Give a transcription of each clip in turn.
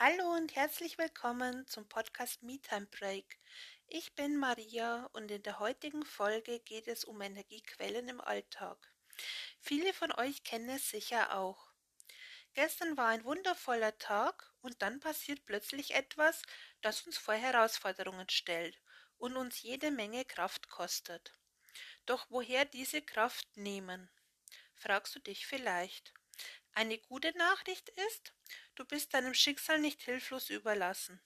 Hallo und herzlich willkommen zum Podcast MeTime Break. Ich bin Maria und in der heutigen Folge geht es um Energiequellen im Alltag. Viele von euch kennen es sicher auch. Gestern war ein wundervoller Tag und dann passiert plötzlich etwas, das uns vor Herausforderungen stellt und uns jede Menge Kraft kostet. Doch woher diese Kraft nehmen? Fragst du dich vielleicht. Eine gute Nachricht ist, du bist deinem Schicksal nicht hilflos überlassen.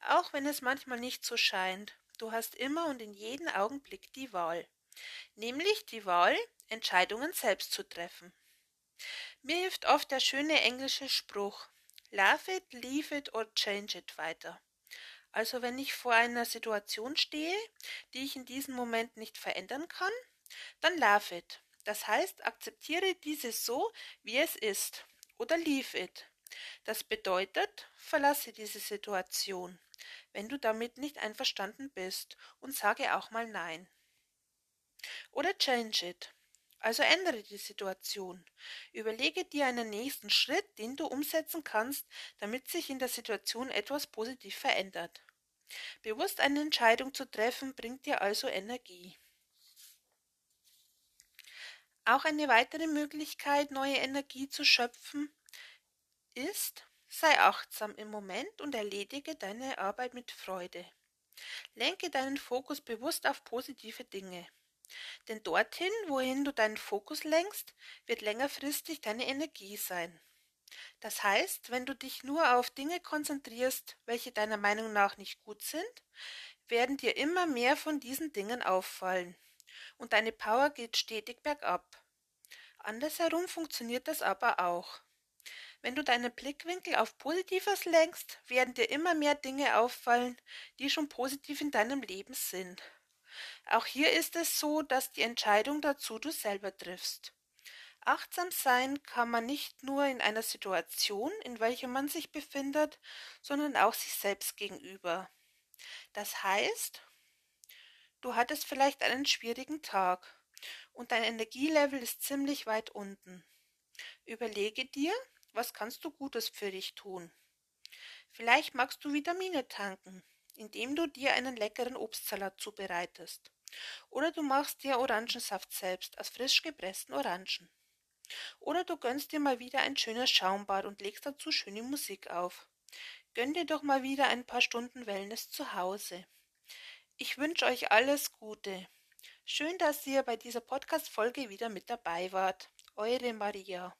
Auch wenn es manchmal nicht so scheint, du hast immer und in jedem Augenblick die Wahl. Nämlich die Wahl, Entscheidungen selbst zu treffen. Mir hilft oft der schöne englische Spruch Love it, leave it or change it weiter. Also wenn ich vor einer Situation stehe, die ich in diesem Moment nicht verändern kann, dann love it. Das heißt, akzeptiere dieses so, wie es ist. Oder leave it. Das bedeutet, verlasse diese Situation, wenn du damit nicht einverstanden bist, und sage auch mal Nein. Oder change it. Also ändere die Situation. Überlege dir einen nächsten Schritt, den du umsetzen kannst, damit sich in der Situation etwas positiv verändert. Bewusst eine Entscheidung zu treffen, bringt dir also Energie. Auch eine weitere Möglichkeit, neue Energie zu schöpfen, ist, sei achtsam im Moment und erledige deine Arbeit mit Freude. Lenke deinen Fokus bewusst auf positive Dinge. Denn dorthin, wohin du deinen Fokus lenkst, wird längerfristig deine Energie sein. Das heißt, wenn du dich nur auf Dinge konzentrierst, welche deiner Meinung nach nicht gut sind, werden dir immer mehr von diesen Dingen auffallen und deine Power geht stetig bergab. Andersherum funktioniert das aber auch. Wenn du deinen Blickwinkel auf Positives lenkst, werden dir immer mehr Dinge auffallen, die schon positiv in deinem Leben sind. Auch hier ist es so, dass die Entscheidung dazu du selber triffst. Achtsam sein kann man nicht nur in einer Situation, in welcher man sich befindet, sondern auch sich selbst gegenüber. Das heißt, Du hattest vielleicht einen schwierigen Tag und dein Energielevel ist ziemlich weit unten. Überlege dir, was kannst du Gutes für dich tun. Vielleicht magst du Vitamine tanken, indem du dir einen leckeren Obstsalat zubereitest. Oder du machst dir Orangensaft selbst aus frisch gepressten Orangen. Oder du gönnst dir mal wieder ein schönes Schaumbad und legst dazu schöne Musik auf. Gönn dir doch mal wieder ein paar Stunden Wellness zu Hause. Ich wünsche euch alles Gute. Schön, dass ihr bei dieser Podcast-Folge wieder mit dabei wart. Eure Maria.